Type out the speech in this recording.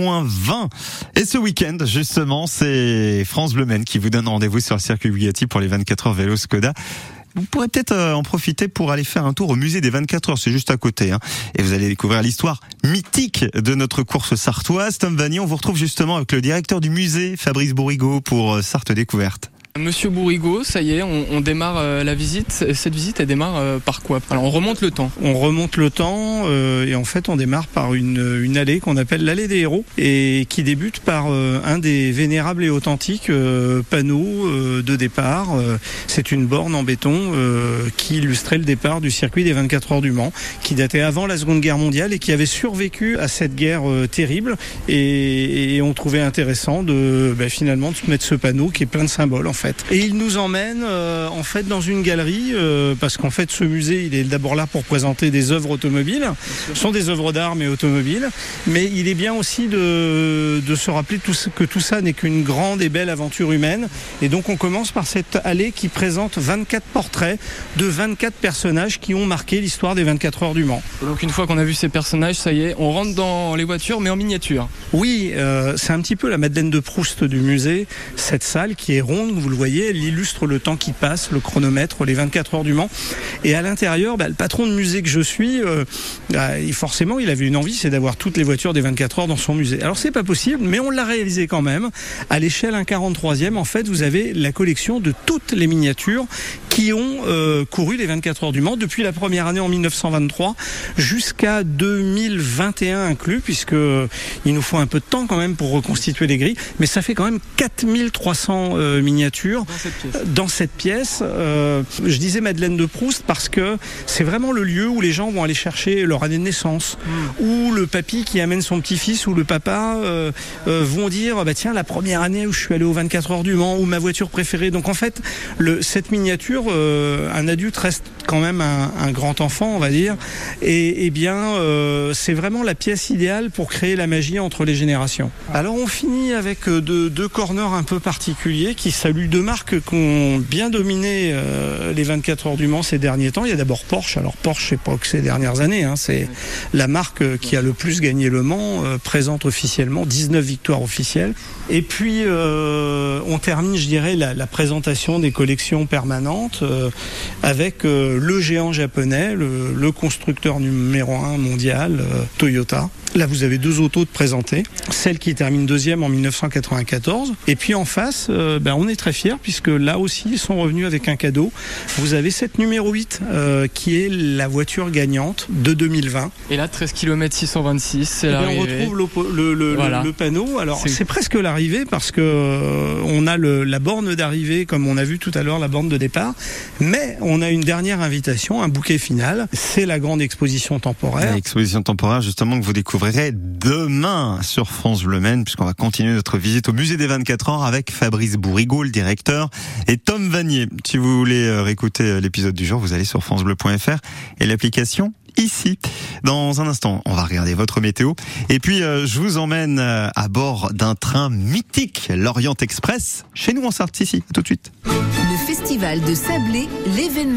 moins 20. Et ce week-end, justement, c'est France Bleu qui vous donne rendez-vous sur le circuit Bugatti pour les 24 heures vélo Skoda. Vous pourrez peut-être euh, en profiter pour aller faire un tour au musée des 24 heures, c'est juste à côté. Hein. Et vous allez découvrir l'histoire mythique de notre course sartoise. Tom Vanier, on vous retrouve justement avec le directeur du musée, Fabrice Bourrigaud, pour euh, Sarthe Découverte. Monsieur Bourrigaud, ça y est, on, démarre euh, la visite. Cette visite, elle démarre euh, par quoi? Alors, on remonte le temps. On remonte le temps euh, et en fait, on démarre par une, allée qu'on appelle l'allée des héros et qui débute par un des vénérables et authentiques panneaux de départ. C'est une borne en béton qui illustrait le départ du circuit des 24 heures du Mans, qui datait avant la Seconde Guerre mondiale et qui avait survécu à cette guerre terrible. Et, on trouvait intéressant de ben, finalement de mettre ce panneau qui est plein de symboles. Et il nous emmène euh, en fait dans une galerie euh, parce qu'en fait ce musée il est d'abord là pour présenter des œuvres automobiles. Ce sont des œuvres d'art mais automobiles. Mais il est bien aussi de, de se rappeler tout, que tout ça n'est qu'une grande et belle aventure humaine. Et donc on commence par cette allée qui présente 24 portraits de 24 personnages qui ont marqué l'histoire des 24 heures du Mans. Donc, une fois qu'on a vu ces personnages, ça y est, on rentre dans les voitures, mais en miniature. Oui, euh, c'est un petit peu la Madeleine de Proust du musée. Cette salle qui est ronde, vous le voyez, elle illustre le temps qui passe, le chronomètre, les 24 heures du Mans. Et à l'intérieur, bah, le patron de musée que je suis, euh, bah, forcément, il avait une envie, c'est d'avoir toutes les voitures des 24 heures dans son musée. Alors c'est pas possible, mais on l'a réalisé quand même. À l'échelle 1 43e, en fait, vous avez la collection de toutes les miniatures qui ont euh, couru les 24 heures du Mans depuis la première année en 1923 jusqu'à 2021 inclus, puisque euh, il nous faut un peu de temps quand même pour reconstituer les grilles, mais ça fait quand même 4300 euh, miniatures Dans cette pièce. dans cette pièce. Euh, je disais Madeleine de Proust parce que c'est vraiment le lieu où les gens vont aller chercher leur année de naissance, où le papy qui amène son petit-fils ou le papa euh, euh, vont dire bah tiens la première année où je suis allé aux 24 heures du Mans ou ma voiture préférée. Donc en fait le, cette miniature, un adulte reste quand même un, un grand enfant on va dire, et, et bien c'est vraiment la pièce idéale pour créer la magie entre les générations. Alors on finit avec deux, deux corners un peu particuliers qui saluent deux marques qui ont bien dominé euh, les 24 heures du Mans ces derniers temps. Il y a d'abord Porsche. Alors Porsche, c'est pas que ces dernières années, hein, c'est la marque qui a le plus gagné le Mans, euh, présente officiellement 19 victoires officielles. Et puis euh, on termine, je dirais, la, présentation des collections permanentes avec le géant japonais, le, constructeur numéro un mondial, Toyota. Là, vous avez deux autos de présenter. Celle qui termine deuxième en 1994. Et puis en face, ben, on est très fiers puisque là aussi, ils sont revenus avec un cadeau. Vous avez cette numéro 8 euh, qui est la voiture gagnante de 2020. Et là, 13 km 626, c'est Eh bien, on l'arrivée. retrouve le, le- le- Voilà. le panneau. Alors C'est- c'est presque l'arrivée parce que euh, on a le- la borne d'arrivée comme on a vu tout à l'heure la borne de départ, mais on a une dernière invitation, un bouquet final. C'est la grande exposition temporaire. L'exposition temporaire, justement, que vous découvrirez demain sur France Bleu Maine, puisqu'on va continuer notre visite au musée des 24 heures avec Fabrice Bourrigaud, le directeur, et Tom Vanier. Si vous voulez euh, réécouter euh, l'épisode du jour, vous allez sur francebleu.fr et l'application ici. Dans un instant, on va regarder votre météo. Et puis, euh, je vous emmène à bord d'un train mythique, l'Orient Express, chez nous en Sarthe, ici. À tout de suite. Le festival de Sablé, l'événement